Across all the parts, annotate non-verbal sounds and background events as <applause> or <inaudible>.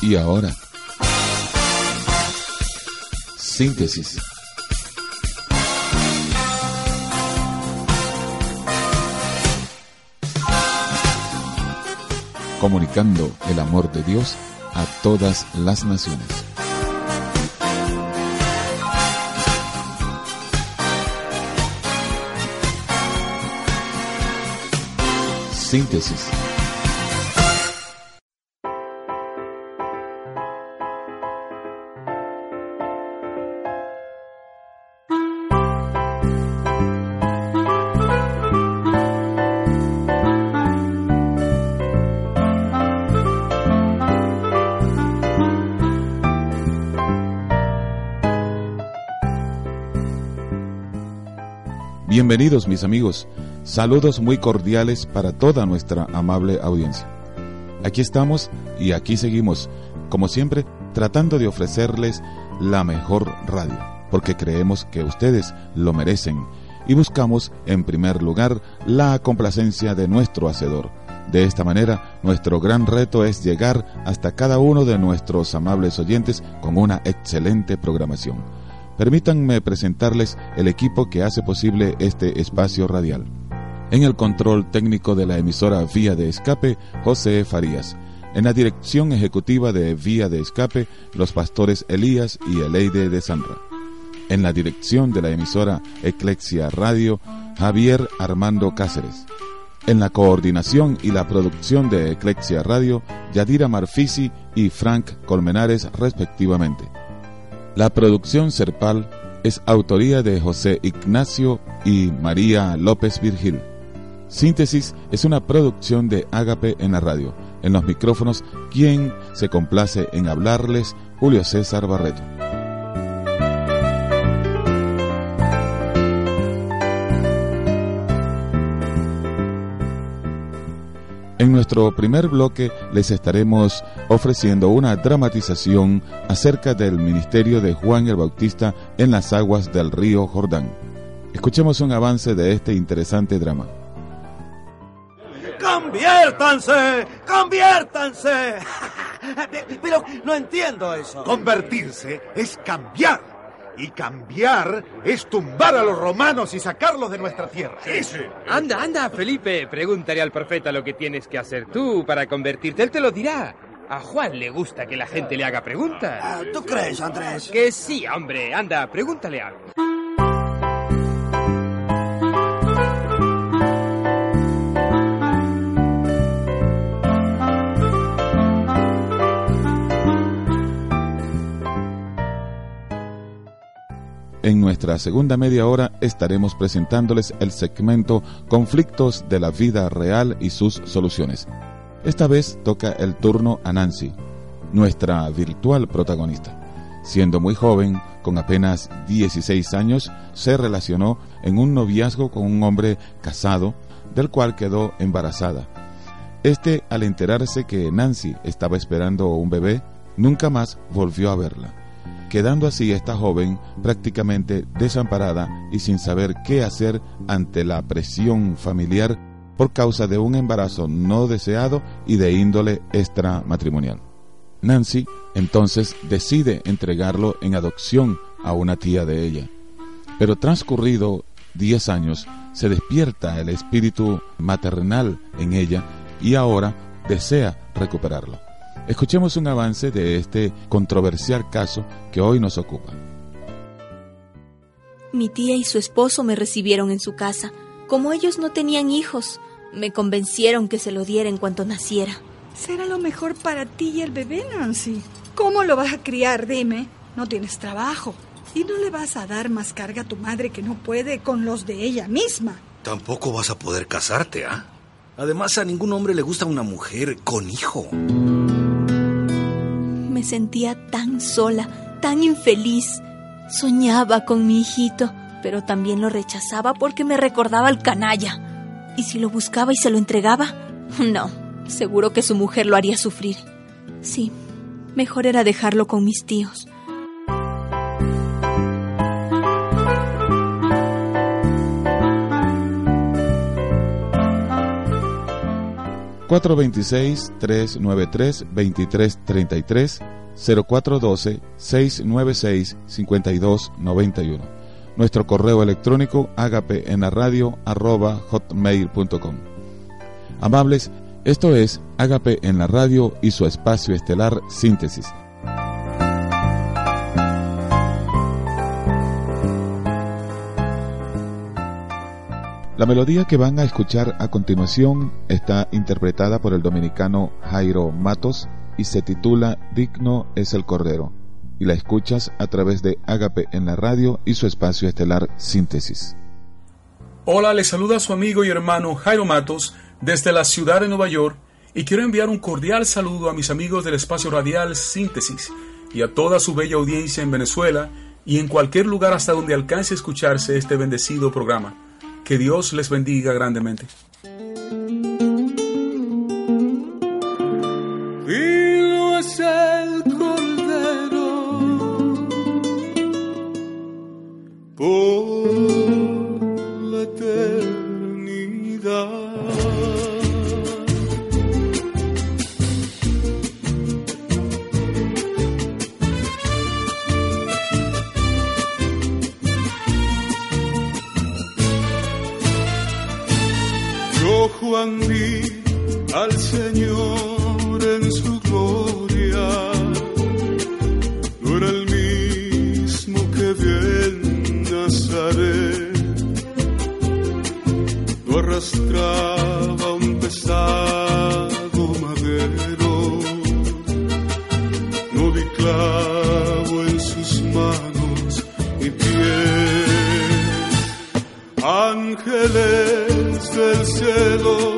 Y ahora, síntesis. Comunicando el amor de Dios a todas las naciones. Síntesis Mis amigos, saludos muy cordiales para toda nuestra amable audiencia. Aquí estamos y aquí seguimos, como siempre, tratando de ofrecerles la mejor radio, porque creemos que ustedes lo merecen y buscamos en primer lugar la complacencia de nuestro Hacedor. De esta manera, nuestro gran reto es llegar hasta cada uno de nuestros amables oyentes con una excelente programación. Permítanme presentarles el equipo que hace posible este espacio radial. En el control técnico de la emisora Vía de Escape, José Farías. En la dirección ejecutiva de Vía de Escape, los pastores Elías y Eleide de Sandra. En la dirección de la emisora Eclexia Radio, Javier Armando Cáceres. En la coordinación y la producción de Eclexia Radio, Yadira Marfisi y Frank Colmenares respectivamente. La producción Serpal es autoría de José Ignacio y María López Virgil. Síntesis es una producción de Ágape en la radio. En los micrófonos, quien se complace en hablarles, Julio César Barreto. En nuestro primer bloque les estaremos ofreciendo una dramatización acerca del ministerio de Juan el Bautista en las aguas del río Jordán. Escuchemos un avance de este interesante drama. ¡Conviértanse! ¡Conviértanse! <laughs> Pero no entiendo eso. Convertirse es cambiar y cambiar es tumbar a los romanos y sacarlos de nuestra tierra. Anda, anda, Felipe, pregúntale al profeta lo que tienes que hacer tú para convertirte. Él te lo dirá. A Juan le gusta que la gente le haga preguntas. Ah, ¿Tú crees, Andrés? Que sí, hombre. Anda, pregúntale algo. En nuestra segunda media hora estaremos presentándoles el segmento Conflictos de la vida real y sus soluciones. Esta vez toca el turno a Nancy, nuestra virtual protagonista. Siendo muy joven, con apenas 16 años, se relacionó en un noviazgo con un hombre casado, del cual quedó embarazada. Este, al enterarse que Nancy estaba esperando un bebé, nunca más volvió a verla quedando así esta joven prácticamente desamparada y sin saber qué hacer ante la presión familiar por causa de un embarazo no deseado y de índole extramatrimonial. Nancy entonces decide entregarlo en adopción a una tía de ella. Pero transcurrido 10 años, se despierta el espíritu maternal en ella y ahora desea recuperarlo. Escuchemos un avance de este controversial caso que hoy nos ocupa. Mi tía y su esposo me recibieron en su casa. Como ellos no tenían hijos, me convencieron que se lo diera en cuanto naciera. Será lo mejor para ti y el bebé, Nancy. ¿Cómo lo vas a criar? Dime. No tienes trabajo. Y no le vas a dar más carga a tu madre que no puede con los de ella misma. Tampoco vas a poder casarte, ¿ah? Además, a ningún hombre le gusta una mujer con hijo me sentía tan sola, tan infeliz. Soñaba con mi hijito, pero también lo rechazaba porque me recordaba al canalla. ¿Y si lo buscaba y se lo entregaba? <laughs> No, seguro que su mujer lo haría sufrir. Sí, mejor era dejarlo con mis tíos. 426-393-2333, 0412-696-5291. Nuestro correo electrónico agape arroba hotmail.com. Amables, esto es Agape en la radio y su espacio estelar Síntesis. La melodía que van a escuchar a continuación está interpretada por el dominicano Jairo Matos y se titula Digno es el Cordero, y la escuchas a través de Ágape en la radio y su espacio estelar Síntesis. Hola, le saluda su amigo y hermano Jairo Matos desde la ciudad de Nueva York y quiero enviar un cordial saludo a mis amigos del espacio radial Síntesis y a toda su bella audiencia en Venezuela y en cualquier lugar hasta donde alcance a escucharse este bendecido programa. Que Dios les bendiga grandemente. Al Señor en su gloria. No era el mismo que bien Nazaret. No arrastraba un pesado madero. No vi clavo en sus manos y pies. Ángeles del cielo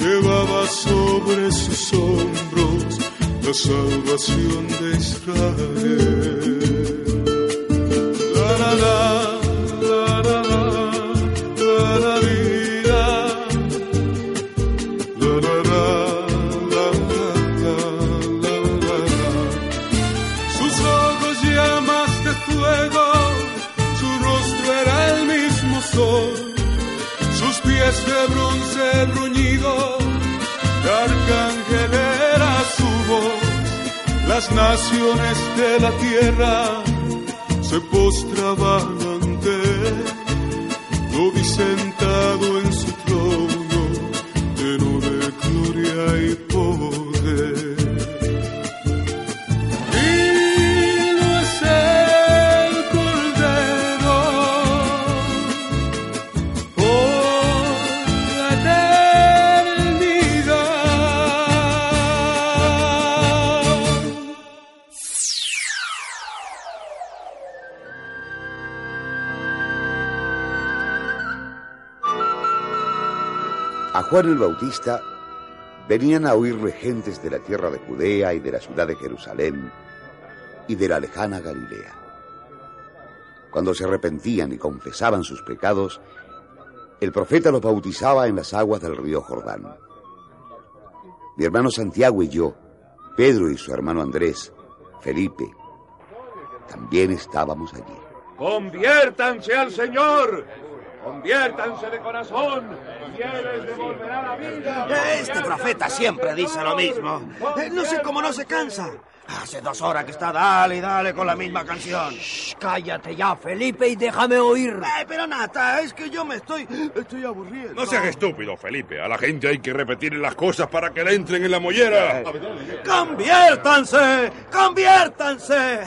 Llevaba sobre sus hombros la salvación de Israel. Bautista venían a oírle gentes de la tierra de Judea y de la ciudad de Jerusalén y de la lejana Galilea. Cuando se arrepentían y confesaban sus pecados, el profeta los bautizaba en las aguas del río Jordán. Mi hermano Santiago y yo, Pedro y su hermano Andrés, Felipe, también estábamos allí. Conviértanse al Señor, Conviértanse de corazón, Este profeta siempre dice lo mismo. Eh, no sé cómo no se cansa. Hace dos horas que está dale y dale con la misma canción. cállate ya, Felipe, y déjame oír. Eh, pero Nata, es que yo me estoy... Estoy aburriendo. No seas estúpido, Felipe. A la gente hay que repetir las cosas para que le entren en la mollera. ¡Conviértanse! ¡Conviértanse!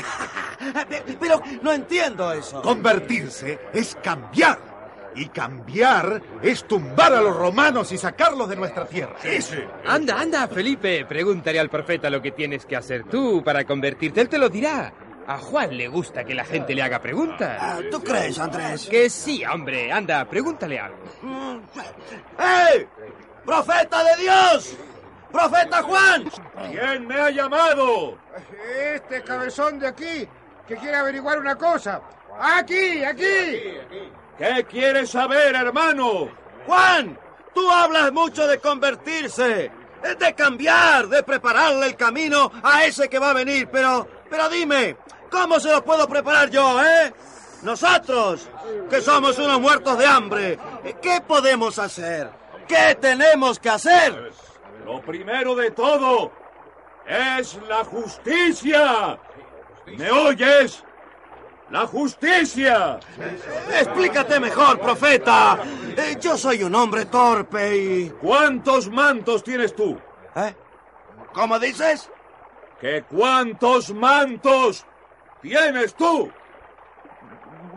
<laughs> Pero no entiendo eso. Convertirse es cambiar Y cambiar es tumbar a los romanos y sacarlos de nuestra tierra. Anda, anda, Felipe, pregúntale al profeta lo que tienes que hacer tú para convertirte. Él te lo dirá. A Juan le gusta que la gente le haga preguntas. Ah, ¿Tú crees, Andrés? Que sí, hombre. Anda, pregúntale algo. ¡Hey! ¡Profeta de Dios! ¡Profeta Juan! ¿Quién me ha llamado? Este cabezón de aquí, que quiere averiguar una cosa. ¡Aquí, aquí! ¿Qué quieres saber, hermano? Juan, tú hablas mucho de convertirse, de cambiar, de prepararle el camino a ese que va a venir, pero, pero dime, ¿cómo se lo puedo preparar yo, eh? Nosotros, que somos unos muertos de hambre, ¿qué podemos hacer? ¿Qué tenemos que hacer? Lo primero de todo es la justicia. ¿Me oyes? ¡La justicia! Explícate mejor, profeta. Eh, yo soy un hombre torpe y... ¿Cuántos mantos tienes tú? ¿Eh? ¿Cómo dices? ¿Que cuántos mantos tienes tú?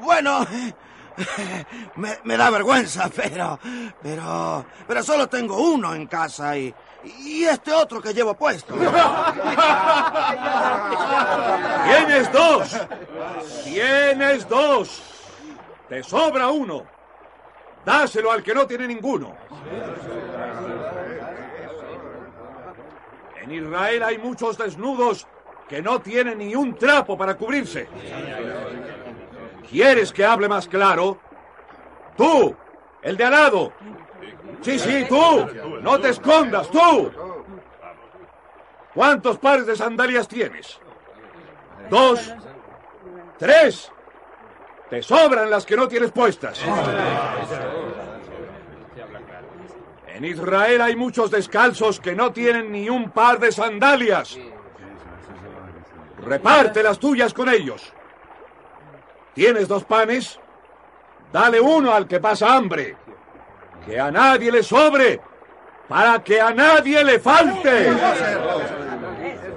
Bueno, <laughs> me, me, da vergüenza, pero, pero, pero solo tengo uno en casa y, y este otro que llevo puesto. <laughs> Tienes dos. Tienes dos. Te sobra uno. Dáselo al que no tiene ninguno. En Israel hay muchos desnudos que no tienen ni un trapo para cubrirse. ¿Quieres que hable más claro? Tú, el de al lado. Sí, sí, tú. No te escondas, tú. ¿Cuántos pares de sandalias tienes? Dos. Tres. Te sobran las que no tienes puestas. En Israel hay muchos descalzos que no tienen ni un par de sandalias. Reparte las tuyas con ellos. ¿Tienes dos panes? Dale uno al que pasa hambre. Que a nadie le sobre, para que a nadie le falte.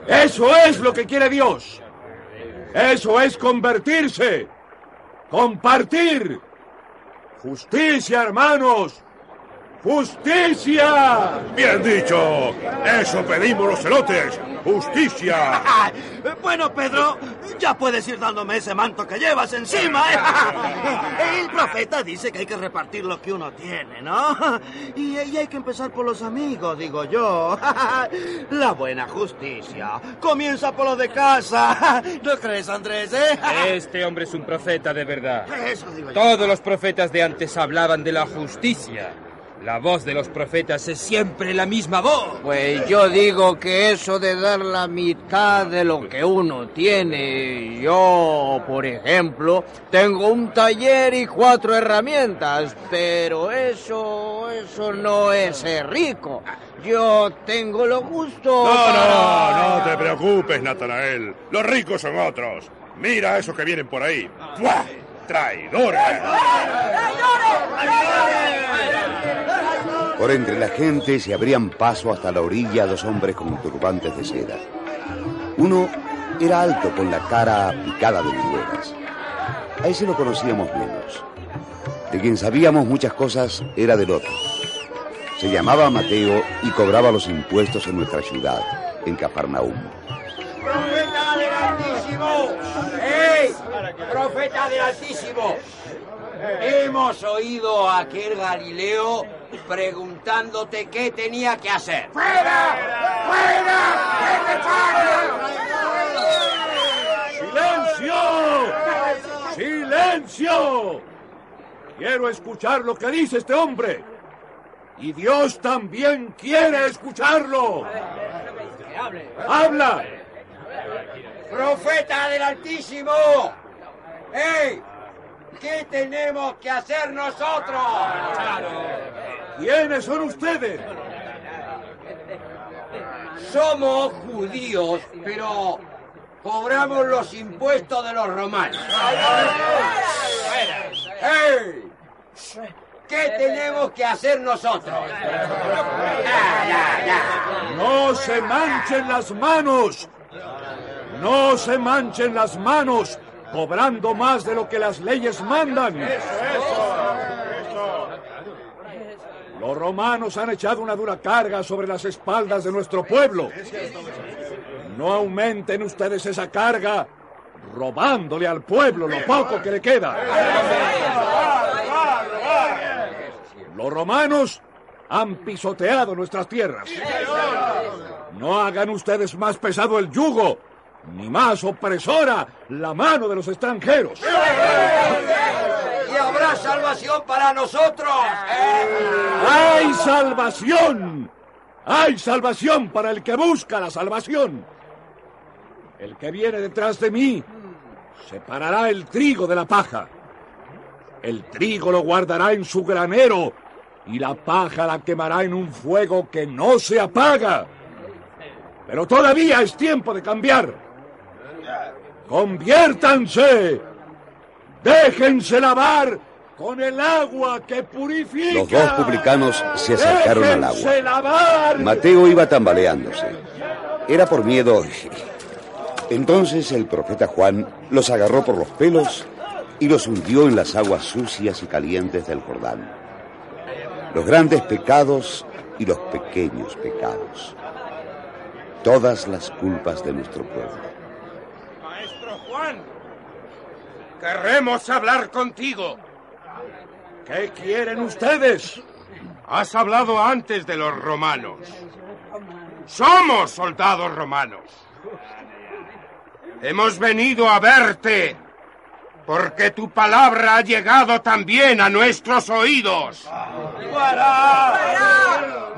Eso es lo que quiere Dios. Eso es convertirse. Compartir. Justicia, hermanos. ¡Justicia! Bien dicho. Eso pedimos los celotes. ¡Justicia! <laughs> bueno, Pedro, ya puedes ir dándome ese manto que llevas encima. <laughs> El profeta dice que hay que repartir lo que uno tiene, ¿no? <laughs> Y, y hay que empezar por los amigos, digo yo. La buena justicia comienza por los de casa. ¿No crees, Andrés, eh? Este hombre es un profeta de verdad. Eso digo yo. Todos los profetas de antes hablaban de la justicia. La voz de los profetas es siempre la misma voz. Pues yo digo que eso de dar la mitad de lo que uno tiene, yo, por ejemplo, tengo un taller y cuatro herramientas, pero eso, eso no es ser rico. Yo tengo lo justo. No, para- no, no te preocupes, Natanael. Los ricos son otros. Mira a esos que vienen por ahí. ¡Buah! ¡Traidores! Por entre la gente se abrían paso hasta la orilla dos hombres con turbantes de seda. Uno era alto con la cara picada de viruelas. A ese lo conocíamos menos. De quien sabíamos muchas cosas era del otro. Se llamaba Mateo y cobraba los impuestos en nuestra ciudad, en Cafarnaúm. ¡Profeta del ¡Profeta del Altísimo! Hemos oído a aquel Galileo preguntándote qué tenía que hacer. ¡Fuera! ¡Silencio! ¡Silencio! Quiero escuchar lo que dice este hombre. Y Dios también quiere escucharlo. ¡Habla! ¡Profeta del Altísimo! ¡Ey! ¿Qué tenemos que hacer nosotros? ¿Quiénes son ustedes? Somos judíos, pero cobramos los impuestos de los romanos. ¡Ey! ¿Qué tenemos que hacer nosotros? No se manchen las manos. No se manchen las manos cobrando más de lo que las leyes mandan. Los romanos han echado una dura carga sobre las espaldas de nuestro pueblo. No aumenten ustedes esa carga robándole al pueblo lo poco que le queda. Los romanos han pisoteado nuestras tierras. No hagan ustedes más pesado el yugo, ni más opresora la mano de los extranjeros. Y habrá salvación para nosotros. ¡Hay salvación! ¡Hay salvación para el que busca la salvación! El que viene detrás de mí separará el trigo de la paja. El trigo lo guardará en su granero y la paja la quemará en un fuego que no se apaga. Pero todavía es tiempo de cambiar. Conviértanse. Déjense lavar con el agua que purifica. Los dos publicanos se acercaron al agua. lavar. Mateo iba tambaleándose. Era por miedo. Entonces el profeta Juan los agarró por los pelos y los hundió en las aguas sucias y calientes del Jordán. Los grandes pecados y los pequeños pecados. Todas las culpas de nuestro pueblo. Juan, queremos hablar contigo. ¿Qué quieren ustedes? Has hablado antes de los romanos. Somos soldados romanos. Hemos venido a verte porque tu palabra ha llegado también a nuestros oídos.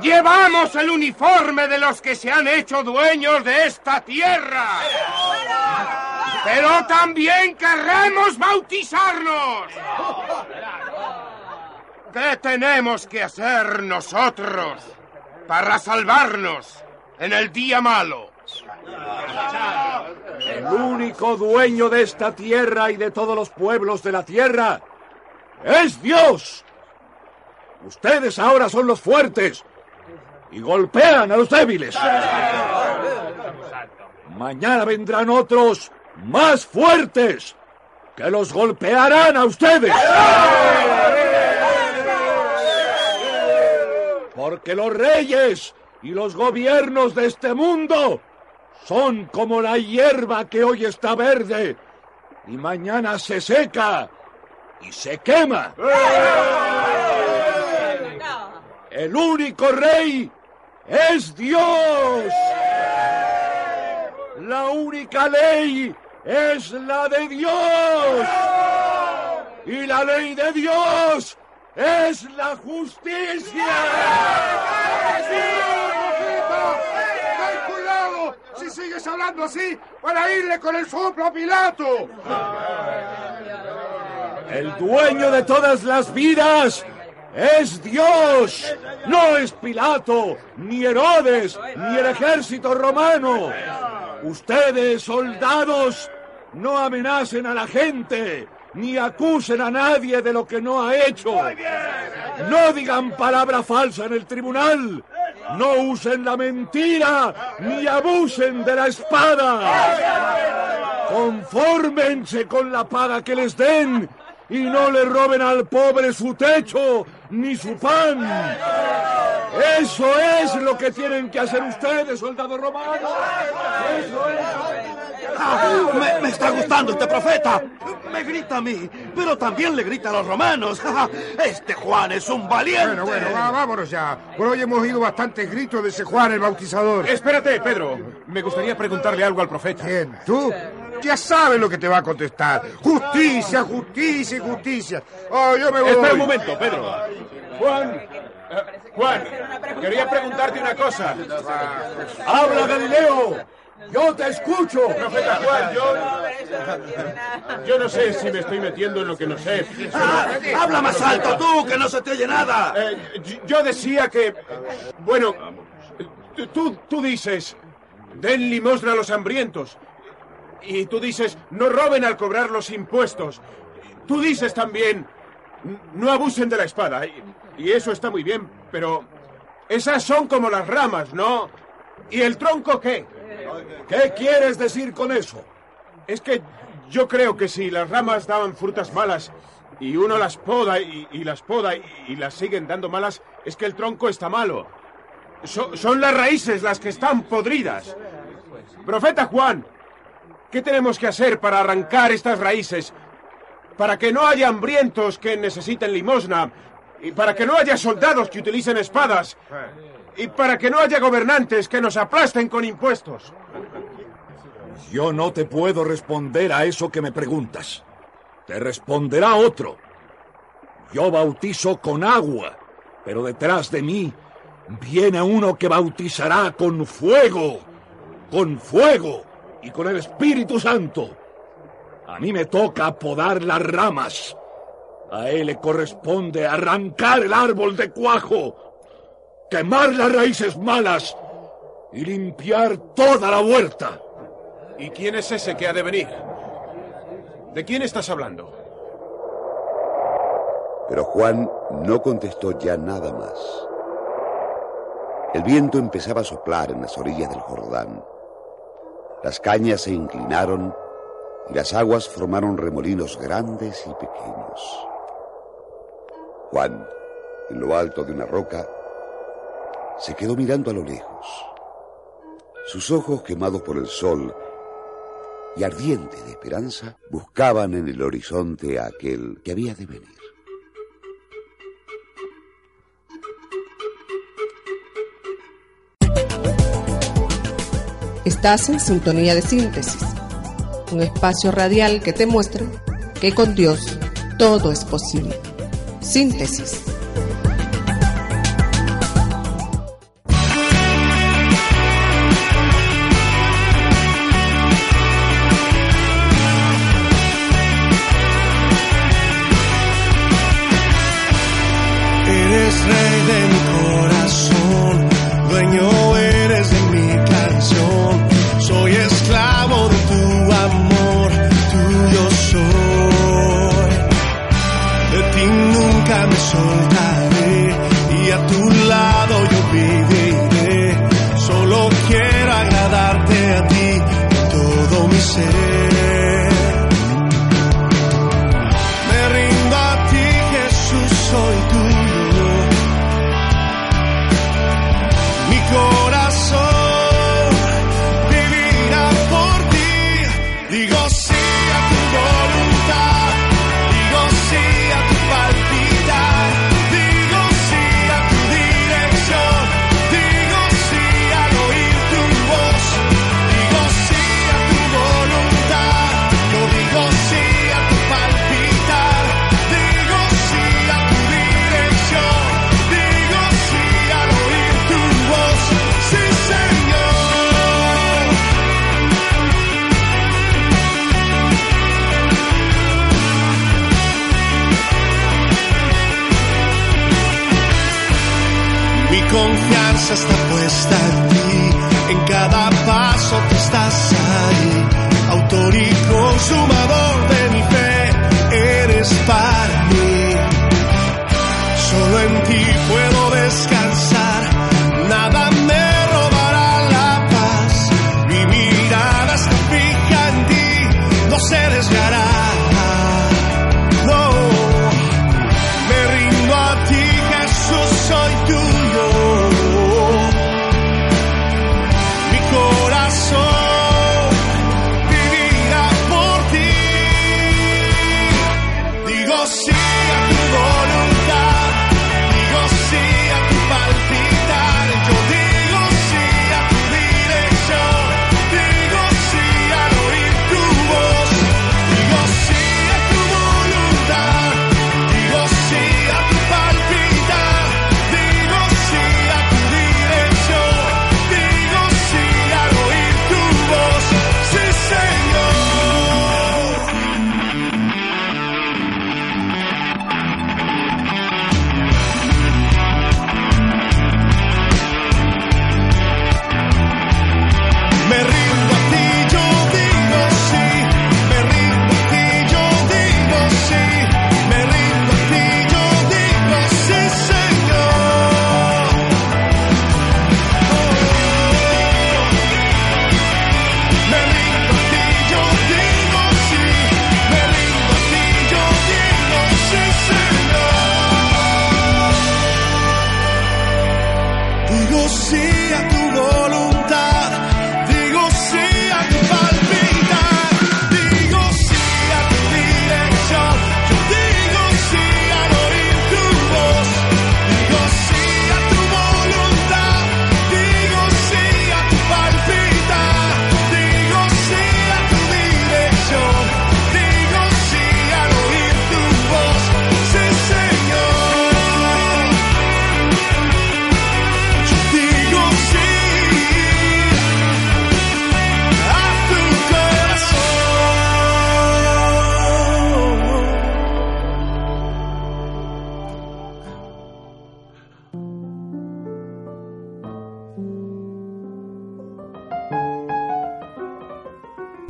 Llevamos el uniforme de los que se han hecho dueños de esta tierra. Pero también queremos bautizarnos. ¿Qué tenemos que hacer nosotros para salvarnos en el día malo? El único dueño de esta tierra y de todos los pueblos de la tierra es Dios. Ustedes ahora son los fuertes y golpean a los débiles. Mañana vendrán otros más fuertes que los golpearán a ustedes. Porque los reyes y los gobiernos de este mundo son como la hierba que hoy está verde y mañana se seca y se quema. El único rey es Dios. La única ley es la de Dios. Y la ley de Dios es la justicia. ¡Ten cuidado! Si sigues hablando así, para irle con el soplo a Pilato. El dueño de todas las vidas es Dios. No es Pilato, ni Herodes, ni el ejército romano. Ustedes, soldados, no amenacen a la gente, ni acusen a nadie de lo que no ha hecho. No digan palabra falsa en el tribunal. No usen la mentira, ni abusen de la espada. Confórmense con la paga que les den y no le roben al pobre su techo ni su pan. Eso es lo que tienen que hacer ustedes, soldados romanos. Eso es. Ah, me, me está gustando este profeta. Me grita a mí, pero también le grita a los romanos. <laughs> Este Juan es un valiente. Bueno, bueno, va- vámonos ya. Por hoy hemos oído bastantes gritos de ese Juan el Bautizador. Espérate, Pedro. Me gustaría preguntarle algo al profeta. ¿Quién? ¿Tú? Ya sabes lo que te va a contestar. Justicia, justicia y justicia. Oh, yo me voy. Espera un momento, Pedro. Juan. eh, Juan, quería preguntarte una cosa. ¡Habla, Galileo! ¡Yo te escucho! Profeta Juan, yo. Yo no sé si me estoy metiendo en lo que no sé. Ah, habla más alto tú, que no se te oye nada. Eh, yo decía que. Bueno, tú, tú dices. Den limosna a los hambrientos. Y tú dices, no roben al cobrar los impuestos. Tú dices también, no abusen de la espada. Y, y eso está muy bien, pero esas son como las ramas, ¿no? ¿Y el tronco qué? ¿Qué quieres decir con eso? Es que yo creo que si las ramas daban frutas malas y uno las poda y, las poda y, las siguen dando malas, es que el tronco está malo. So- son las raíces las que están podridas. Profeta Juan, ¿qué tenemos que hacer para arrancar estas raíces? Para que no haya hambrientos que necesiten limosna, y para que no haya soldados que utilicen espadas, y para que no haya gobernantes que nos aplasten con impuestos. Yo no te puedo responder a eso que me preguntas. Te responderá otro. Yo bautizo con agua, pero detrás de mí viene uno que bautizará con fuego, con fuego y con el Espíritu Santo. A mí me toca podar las ramas. A él le corresponde arrancar el árbol de cuajo, quemar las raíces malas y limpiar toda la huerta. ¿Y quién es ese que ha de venir? ¿De quién estás hablando? Pero Juan no contestó ya nada más. El viento empezaba a soplar en las orillas del Jordán. Las cañas se inclinaron y las aguas formaron remolinos grandes y pequeños. Juan, en lo alto de una roca, se quedó mirando a lo lejos. Sus ojos quemados por el sol y ardientes de esperanza buscaban en el horizonte a aquel que había de venir. Estás en sintonía de síntesis, un espacio radial que te muestra que con Dios todo es posible. Síntesis.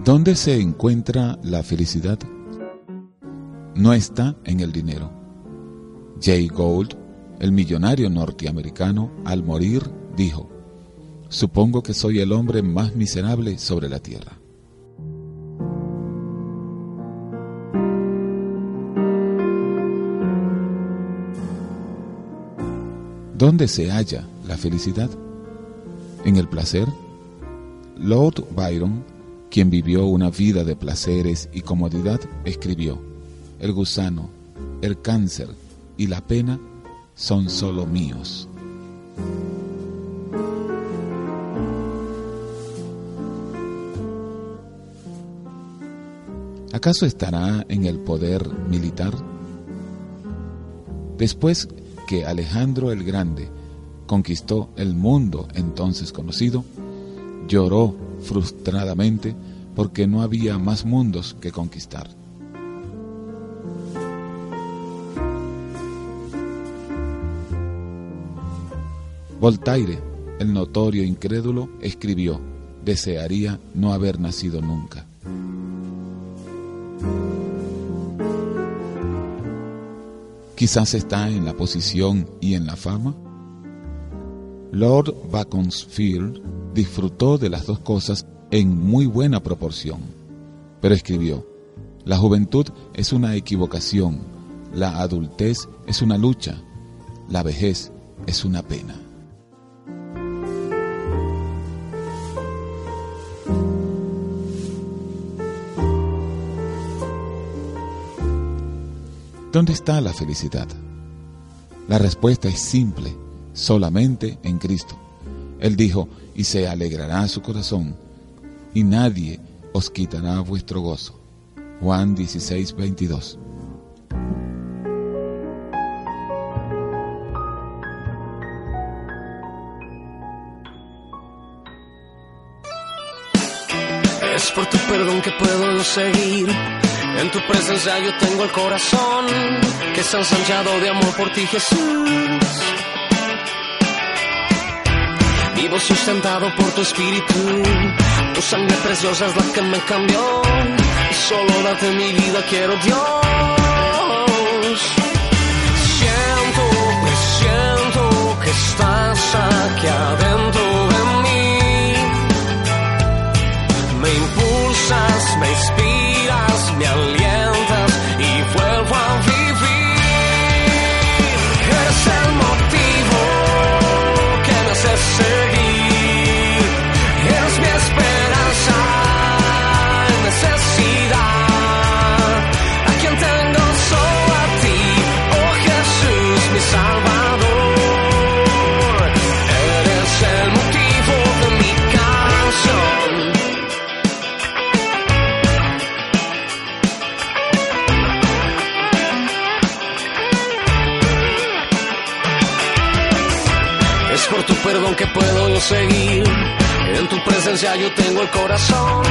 ¿Dónde se encuentra la felicidad? No está en el dinero. Jay Gould, el millonario norteamericano, al morir, dijo, Supongo que soy el hombre más miserable sobre la tierra. ¿Dónde se halla la felicidad? ¿En el placer? Lord Byron, quien vivió una vida de placeres y comodidad, escribió, El gusano, el cáncer y la pena son solo míos. ¿Acaso estará en el poder militar? Después que Alejandro el Grande conquistó el mundo entonces conocido, lloró frustradamente porque no había más mundos que conquistar. Voltaire, el notorio incrédulo, escribió, desearía no haber nacido nunca. Quizás está en la posición y en la fama. Lord Beaconsfield disfrutó de las dos cosas en muy buena proporción, pero escribió, la juventud es una equivocación, la adultez es una lucha, la vejez es una pena. ¿Dónde está la felicidad? La respuesta es simple, solamente en Cristo. Él dijo, y se alegrará su corazón, y nadie os quitará vuestro gozo. Juan 16, 22. Es por tu perdón que puedo seguir en tu presencia yo tengo el corazón que está ensanchado de amor por ti, Jesús. Sustentado por tu espíritu. Tu sangre preciosa es la que me cambió. Solo date mi vida quiero, Dios. Siento, presiento que estás aquí En tu presencia yo tengo el corazón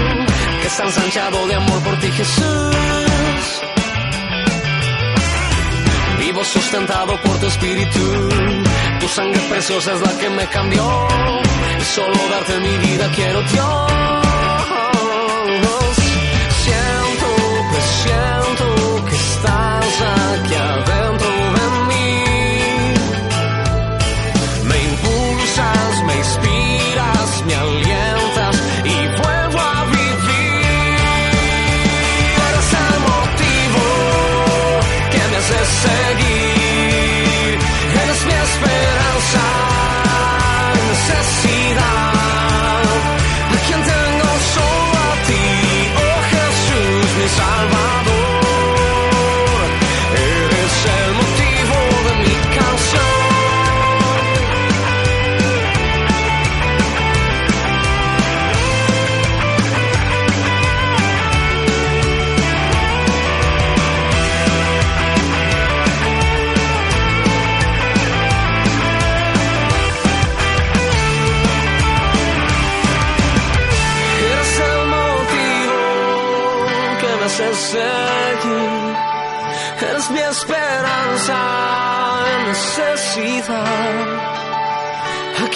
que está ensanchado de amor por ti, Jesús. Vivo sustentado por tu espíritu. Tu sangre preciosa es la que me cambió. Y solo darte mi vida quiero, Dios.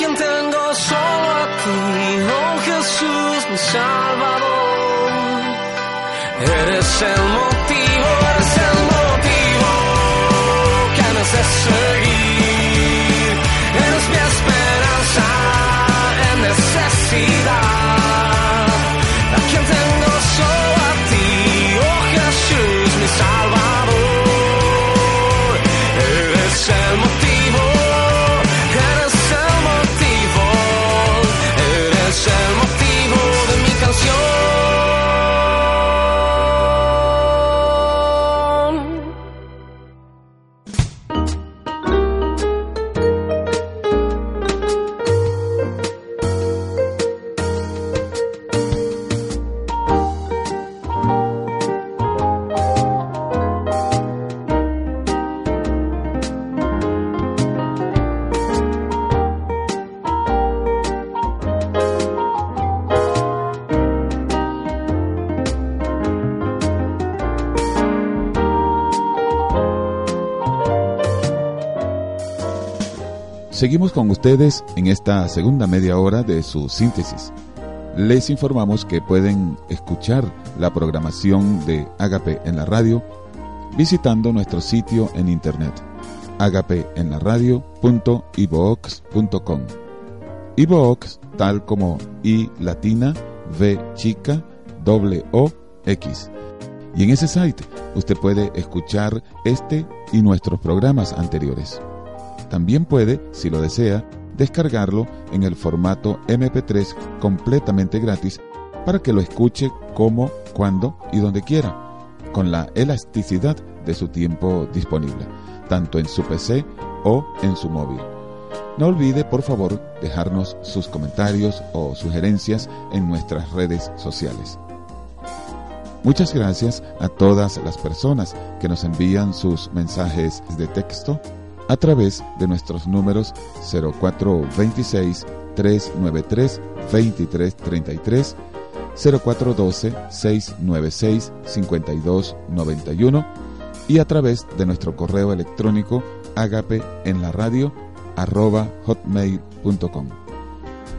quien tengo solo a ti, oh Jesús, mi Salvador. Eres el motor. Seguimos con ustedes en esta segunda media hora de su síntesis. Les informamos que pueden escuchar la programación de Agape en la radio visitando nuestro sitio en internet agapeenlaradio.ibox.com. Ibox tal como I latina V chica O X. Y en ese site usted puede escuchar este y nuestros programas anteriores. También puede, si lo desea, descargarlo en el formato MP3 completamente gratis para que lo escuche como, cuando y donde quiera, con la elasticidad de su tiempo disponible, tanto en su PC o en su móvil. No olvide, por favor, dejarnos sus comentarios o sugerencias en nuestras redes sociales. Muchas gracias a todas las personas que nos envían sus mensajes de texto a través de nuestros números 0426 393 2333, 0412 696 5291 y a través de nuestro correo electrónico agape en la radio arroba hotmail.com.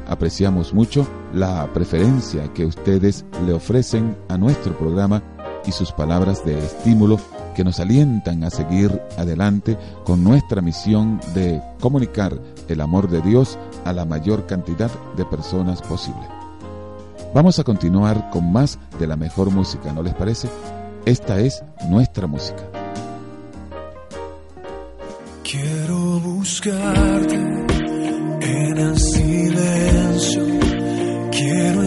Apreciamos mucho la preferencia que ustedes le ofrecen a nuestro programa y sus palabras de estímulo que nos alientan a seguir adelante con nuestra misión de comunicar el amor de Dios a la mayor cantidad de personas posible. Vamos a continuar con más de la mejor música, ¿no les parece? Esta es nuestra música. Quiero buscarte en el silencio. Quiero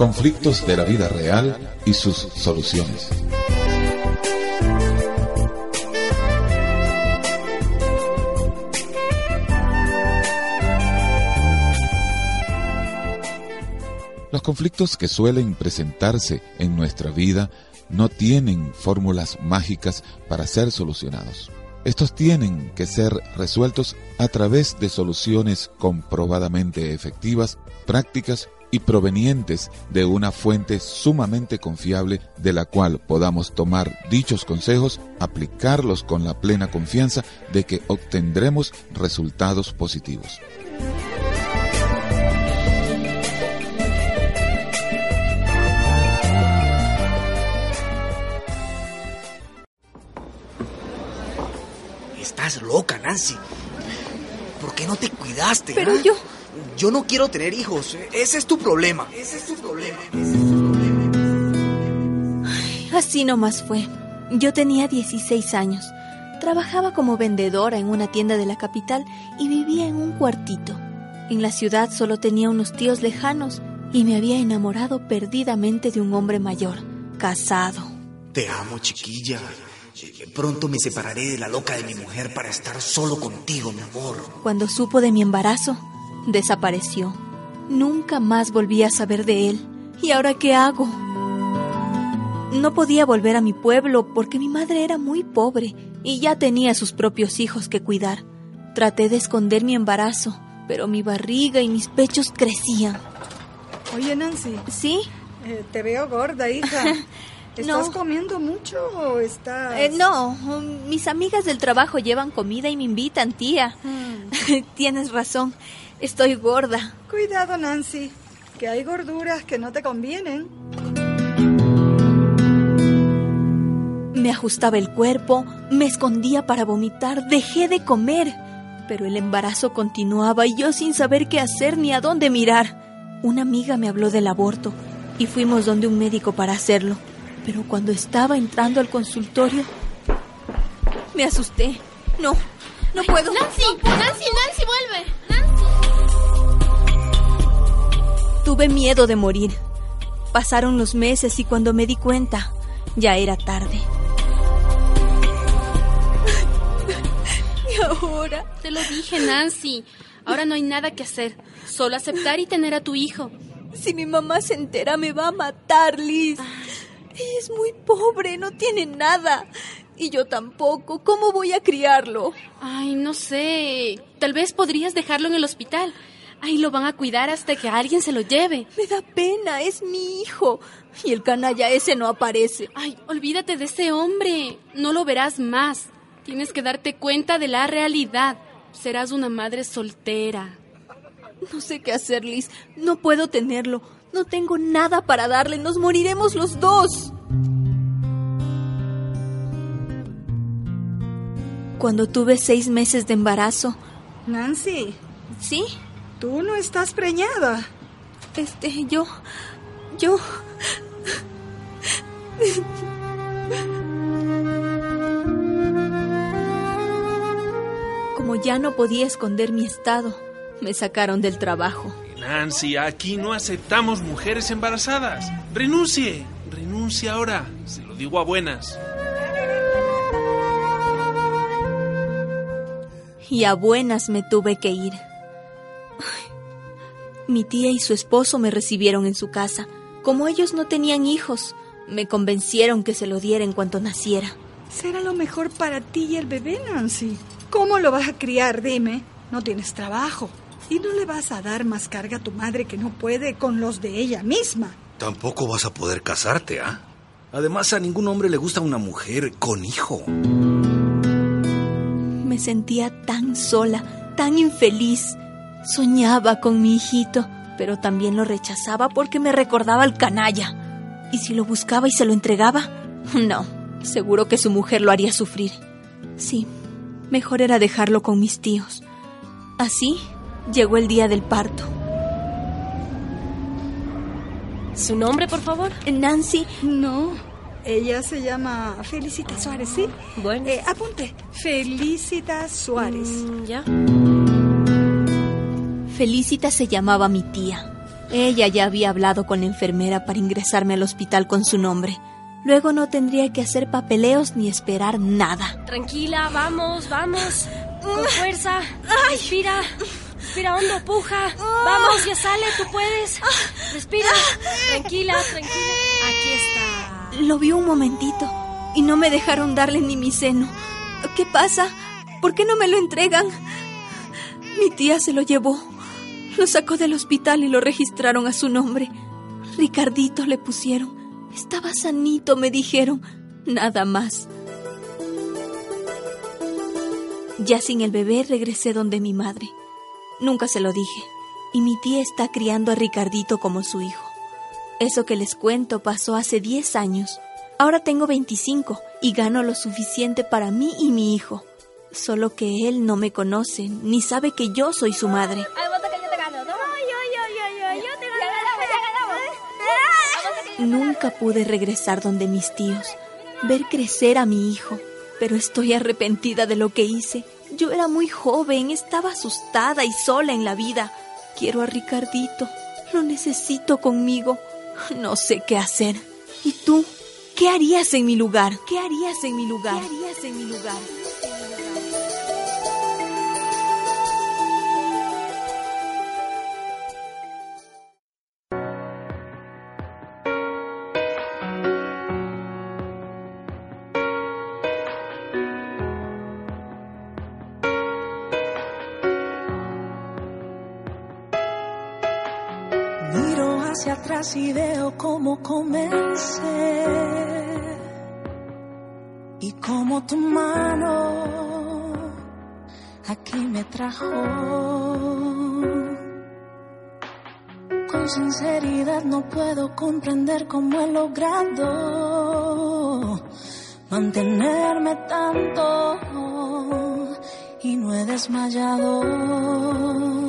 Conflictos de la vida real y sus soluciones. Los conflictos que suelen presentarse en nuestra vida no tienen fórmulas mágicas para ser solucionados. Estos tienen que ser resueltos a través de soluciones comprobadamente efectivas, prácticas y provenientes de una fuente sumamente confiable de la cual podamos tomar dichos consejos, aplicarlos con la plena confianza de que obtendremos resultados positivos. Estás loca, Nancy. ¿Por qué no te cuidaste? Pero ah? yo... Yo no quiero tener hijos. Ese es tu problema. Ese es tu problema. Así nomás fue. Yo tenía 16 años. Trabajaba como vendedora en una tienda de la capital y vivía en un cuartito. En la ciudad solo tenía unos tíos lejanos y me había enamorado perdidamente de un hombre mayor, casado. Te amo, chiquilla. Pronto me separaré de la loca de mi mujer para estar solo contigo, mi amor. Cuando supo de mi embarazo, desapareció. Nunca más volví a saber de él. ¿Y ahora qué hago? No podía volver a mi pueblo porque mi madre era muy pobre y ya tenía sus propios hijos que cuidar. Traté de esconder mi embarazo, pero mi barriga y mis pechos crecían. Oye, Nancy. ¿Sí? Eh, te veo gorda, hija. <laughs> ¿Estás No. comiendo mucho o estás...? Eh, no, um, mis amigas del trabajo llevan comida y me invitan, tía. <laughs> Tienes razón, estoy gorda. Cuidado, Nancy, que hay gorduras que no te convienen. Me ajustaba el cuerpo, me escondía para vomitar, dejé de comer. Pero el embarazo continuaba y yo sin saber qué hacer ni a dónde mirar. Una amiga me habló del aborto y fuimos donde un médico para hacerlo. Pero cuando estaba entrando al consultorio, me asusté. No, no puedo. Nancy, Nancy, Nancy, vuelve. Tuve miedo de morir. Pasaron los meses y cuando me di cuenta, ya era tarde. ¿Y ahora? Te lo dije, Nancy. Ahora no hay nada que hacer. Solo aceptar y tener a tu hijo. Si mi mamá se entera me va a matar, Liz. Es muy pobre, no tiene nada. Y yo tampoco. ¿Cómo voy a criarlo? Ay, no sé. Tal vez podrías dejarlo en el hospital. Ahí lo van a cuidar hasta que alguien se lo lleve. Me da pena, es mi hijo. Y el canalla ese no aparece. Ay, olvídate de ese hombre. No lo verás más. Tienes que darte cuenta de la realidad. Serás una madre soltera. No sé qué hacer, Liz. No puedo tenerlo. No tengo nada para darle. Nos moriremos los dos. Cuando tuve seis meses de embarazo. Nancy. ¿Sí? Tú no estás preñada. Este, yo. Yo. Como ya no podía esconder mi estado, me sacaron del trabajo. Nancy, aquí no aceptamos mujeres embarazadas. Renuncie, renuncie ahora. Se lo digo a buenas. Y a buenas me tuve que ir. Mi tía y su esposo me recibieron en su casa. Como ellos no tenían hijos, me convencieron que se lo diera en cuanto naciera. Será lo mejor para ti y el bebé, Nancy. ¿Cómo lo vas a criar? Dime. No tienes trabajo. Y no le vas a dar más carga a tu madre que no puede con los de ella misma. Tampoco vas a poder casarte, ¿ah? Además, a ningún hombre le gusta una mujer con hijo. Me sentía tan sola, tan infeliz. Soñaba con mi hijito, pero también lo rechazaba porque me recordaba al canalla. ¿Y si lo buscaba y se lo entregaba? <laughs> No, seguro que su mujer lo haría sufrir. Sí, mejor era dejarlo con mis tíos. Así llegó el día del parto. ¿Su nombre, por favor? Nancy. No, ella se llama Felicita Suárez, ¿sí? Bueno. Eh, apunte, Felicita Suárez. Mm, ya. Felicita se llamaba mi tía. Ella ya había hablado con la enfermera para ingresarme al hospital con su nombre. Luego no tendría que hacer papeleos ni esperar nada. Tranquila, vamos, vamos. Con fuerza. Respira. Respira hondo, puja. Vamos, ya sale, tú puedes. Respira. Tranquila, tranquila. Aquí está. Lo vi un momentito y no me dejaron darle ni mi seno. ¿Qué pasa? ¿Por qué no me lo entregan? Mi tía se lo llevó. Lo sacó del hospital y lo registraron a su nombre. Ricardito le pusieron. Estaba sanito, me dijeron. Nada más. Ya sin el bebé regresé donde mi madre. Nunca se lo dije. Y mi tía está criando a Ricardito como su hijo. Eso que les cuento pasó hace 10 años. Ahora tengo 25 y gano lo suficiente para mí y mi hijo. Solo que él no me conoce ni sabe que yo soy su madre. Nunca pude regresar donde mis tíos, ver crecer a mi hijo, pero estoy arrepentida de lo que hice. Yo era muy joven, estaba asustada y sola en la vida. Quiero a Ricardito, lo necesito conmigo. No sé qué hacer. ¿Y tú? ¿Qué harías en mi lugar? ¿Qué harías en mi lugar? ¿Qué harías en mi lugar? Y veo cómo comencé y cómo tu mano aquí me trajo. Con sinceridad no puedo comprender cómo he logrado mantenerme tanto y no he desmayado.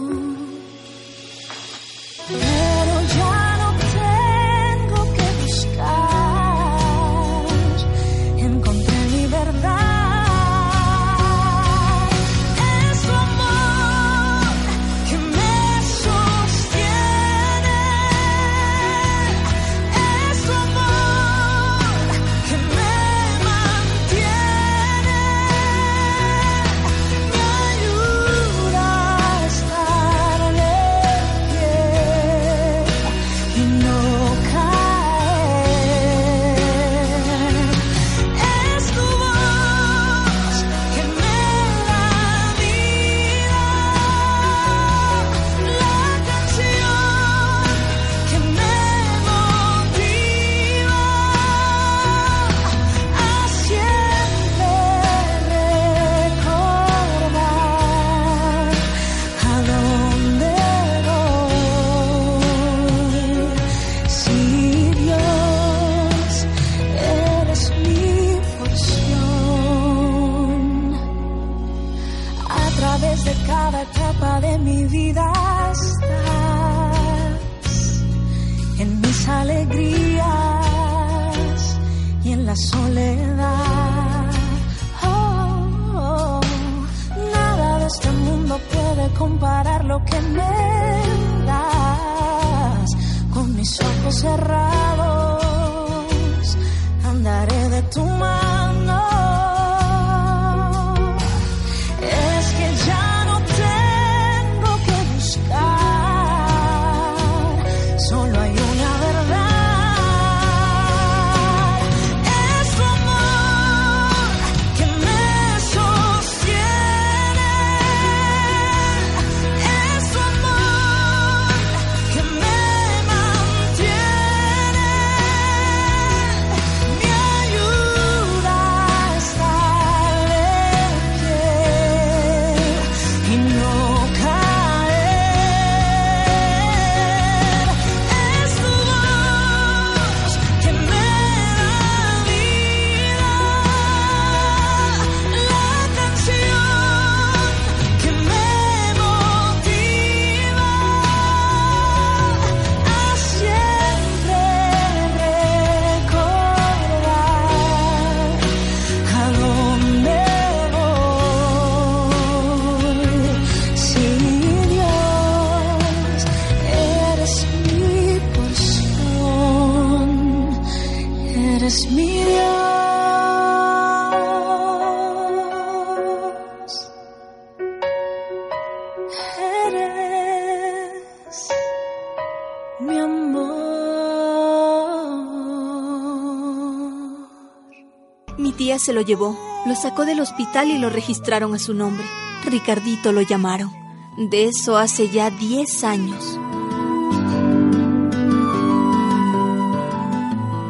Se lo llevó, lo sacó del hospital y lo registraron a su nombre. Ricardito lo llamaron. De eso hace ya 10 años.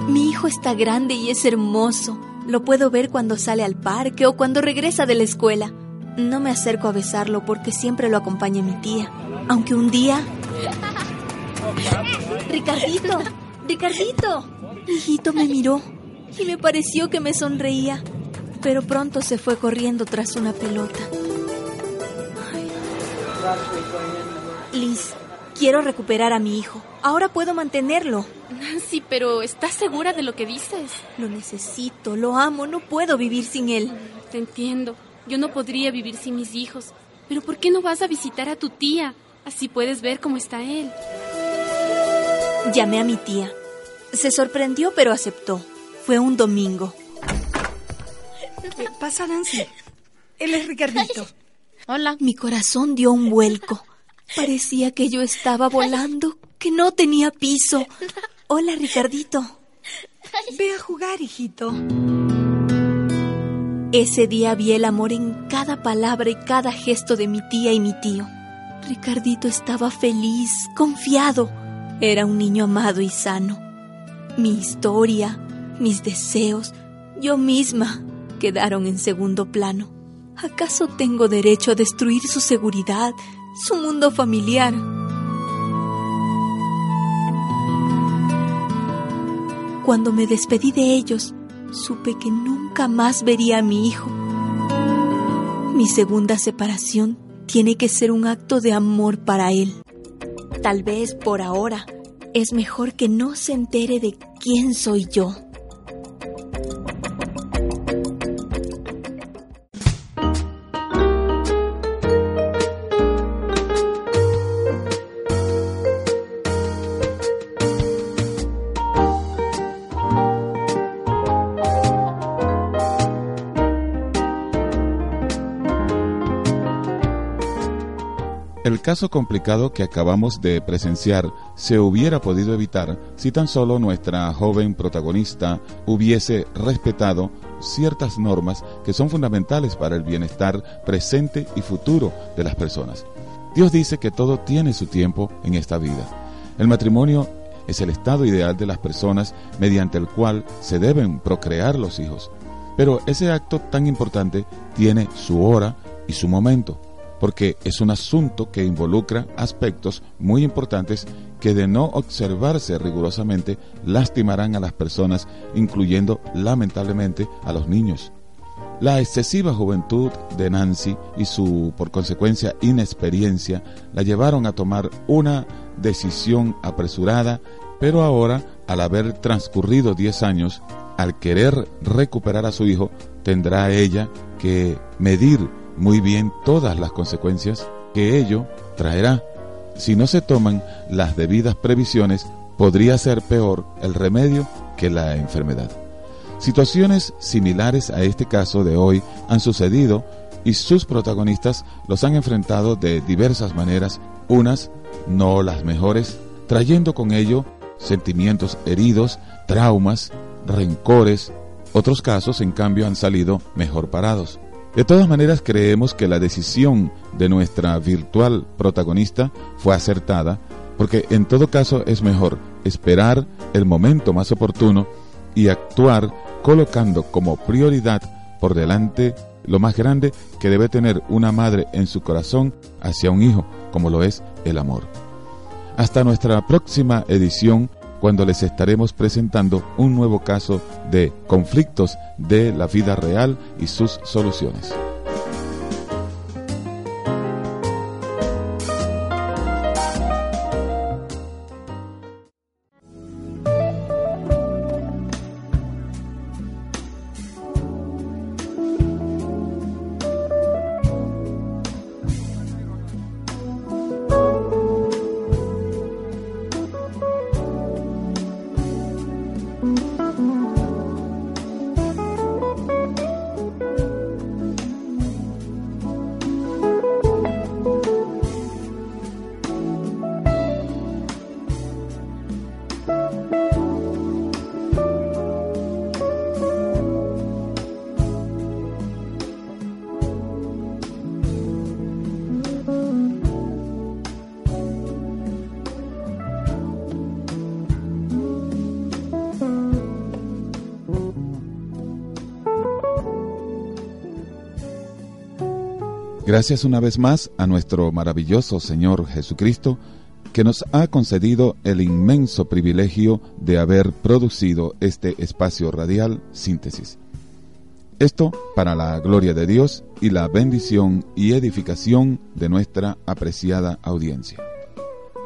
Mi hijo está grande y es hermoso. Lo puedo ver cuando sale al parque o cuando regresa de la escuela. No me acerco a besarlo porque siempre lo acompaña mi tía. Aunque un día... Ricardito, Ricardito. Hijito me miró y me pareció que me sonreía, pero pronto se fue corriendo tras una pelota. Liz, quiero recuperar a mi hijo. Ahora puedo mantenerlo. Nancy, pero ¿estás segura de lo que dices? Lo necesito, lo amo, no puedo vivir sin él. Te entiendo. Yo no podría vivir sin mis hijos. Pero ¿por qué no vas a visitar a tu tía? Así puedes ver cómo está él. Llamé a mi tía. Se sorprendió, pero aceptó. Fue un domingo. ¿Qué pasa, Nancy? Él es Ricardito. Hola. Mi corazón dio un vuelco. Parecía que yo estaba volando, que no tenía piso. Hola, Ricardito. Ve a jugar, hijito. Ese día vi el amor en cada palabra y cada gesto de mi tía y mi tío. Ricardito estaba feliz, confiado. Era un niño amado y sano. Mi historia, mis deseos, yo misma quedaron en segundo plano. ¿Acaso tengo derecho a destruir su seguridad, su mundo familiar? Cuando me despedí de ellos, supe que nunca más vería a mi hijo. Mi segunda separación tiene que ser un acto de amor para él. Tal vez por ahora es mejor que no se entere de quién soy yo. El caso complicado que acabamos de presenciar se hubiera podido evitar si tan solo nuestra joven protagonista hubiese respetado ciertas normas que son fundamentales para el bienestar presente y futuro de las personas. Dios dice que todo tiene su tiempo en esta vida. El matrimonio es el estado ideal de las personas mediante el cual se deben procrear los hijos. Pero ese acto tan importante tiene su hora y su momento porque es un asunto que involucra aspectos muy importantes que de no observarse rigurosamente lastimarán a las personas, incluyendo lamentablemente a los niños. La excesiva juventud de Nancy y su, por consecuencia, inexperiencia la llevaron a tomar una decisión apresurada, pero ahora, al haber transcurrido 10 años, al querer recuperar a su hijo, tendrá ella que medir muy bien todas las consecuencias que ello traerá. Si no se toman las debidas previsiones, podría ser peor el remedio que la enfermedad. Situaciones similares a este caso de hoy han sucedido y sus protagonistas los han enfrentado de diversas maneras, unas no las mejores, trayendo con ello sentimientos heridos, traumas, rencores, otros casos en cambio han salido mejor parados. De todas maneras, creemos que la decisión de nuestra virtual protagonista fue acertada, porque en todo caso es mejor esperar el momento más oportuno y actuar colocando como prioridad por delante lo más grande que debe tener una madre en su corazón hacia un hijo, como lo es el amor. Hasta nuestra próxima edición cuando les estaremos presentando un nuevo caso de conflictos de la vida real y sus soluciones. Gracias una vez más a nuestro maravilloso Señor Jesucristo, que nos ha concedido el inmenso privilegio de haber producido este espacio radial síntesis. Esto para la gloria de Dios y la bendición y edificación de nuestra apreciada audiencia.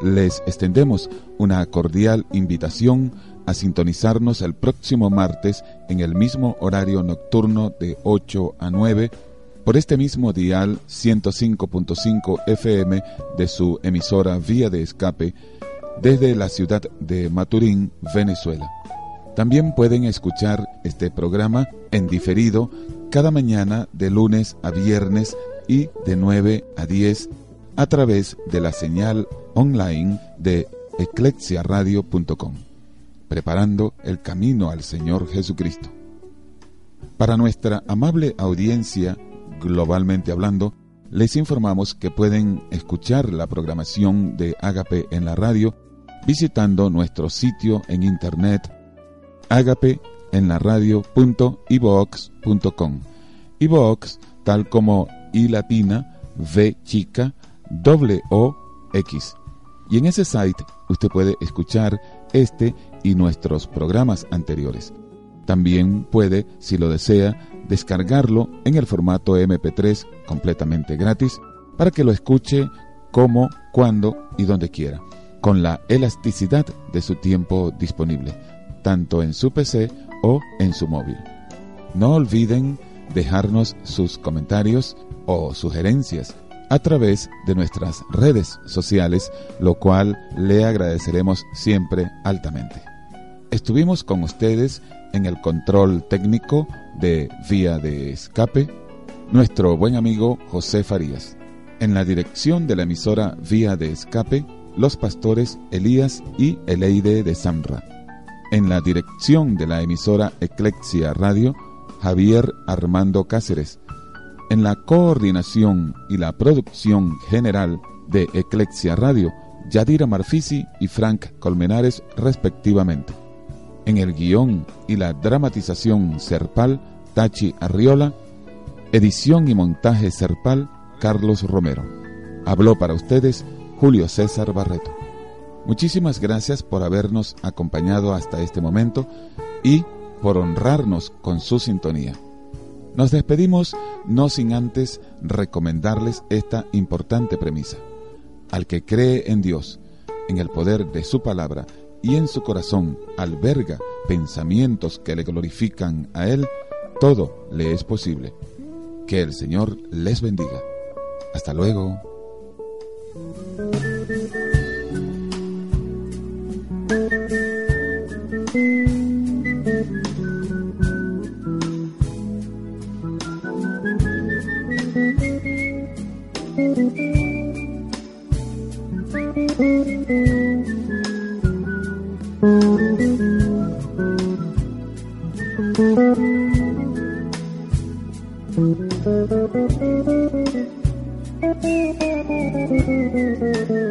Les extendemos una cordial invitación a sintonizarnos el próximo martes en el mismo horario nocturno de 8 a 9 por este mismo dial 105.5 FM de su emisora Vía de Escape desde la ciudad de Maturín, Venezuela. También pueden escuchar este programa en diferido cada mañana de lunes a viernes y de 9 a 10 a través de la señal online de eclexiaradio.com, preparando el camino al Señor Jesucristo. Para nuestra amable audiencia, globalmente hablando, les informamos que pueden escuchar la programación de Agape en la radio visitando nuestro sitio en internet agapeenlaradio.ibox.com. Ibox, tal como I latina, V chica, W O X. Y en ese site usted puede escuchar este y nuestros programas anteriores. También puede, si lo desea, descargarlo en el formato MP3 completamente gratis para que lo escuche como, cuando y donde quiera, con la elasticidad de su tiempo disponible, tanto en su PC o en su móvil. No olviden dejarnos sus comentarios o sugerencias a través de nuestras redes sociales, lo cual le agradeceremos siempre altamente. Estuvimos con ustedes en el control técnico de Vía de Escape, nuestro buen amigo José Farías. En la dirección de la emisora Vía de Escape, los pastores Elías y Eleide de Samra. En la dirección de la emisora Eclexia Radio, Javier Armando Cáceres. En la coordinación y la producción general de Eclexia Radio, Yadira Marfisi y Frank Colmenares respectivamente. En el guion y la dramatización Serpal, Tachi Arriola. Edición y montaje Serpal, Carlos Romero. Habló para ustedes Julio César Barreto. Muchísimas gracias por habernos acompañado hasta este momento y por honrarnos con su sintonía. Nos despedimos no sin antes recomendarles esta importante premisa. Al que cree en Dios, en el poder de su palabra y en su corazón alberga pensamientos que le glorifican a Él, todo le es posible. Que el Señor les bendiga. Hasta luego. Thank you.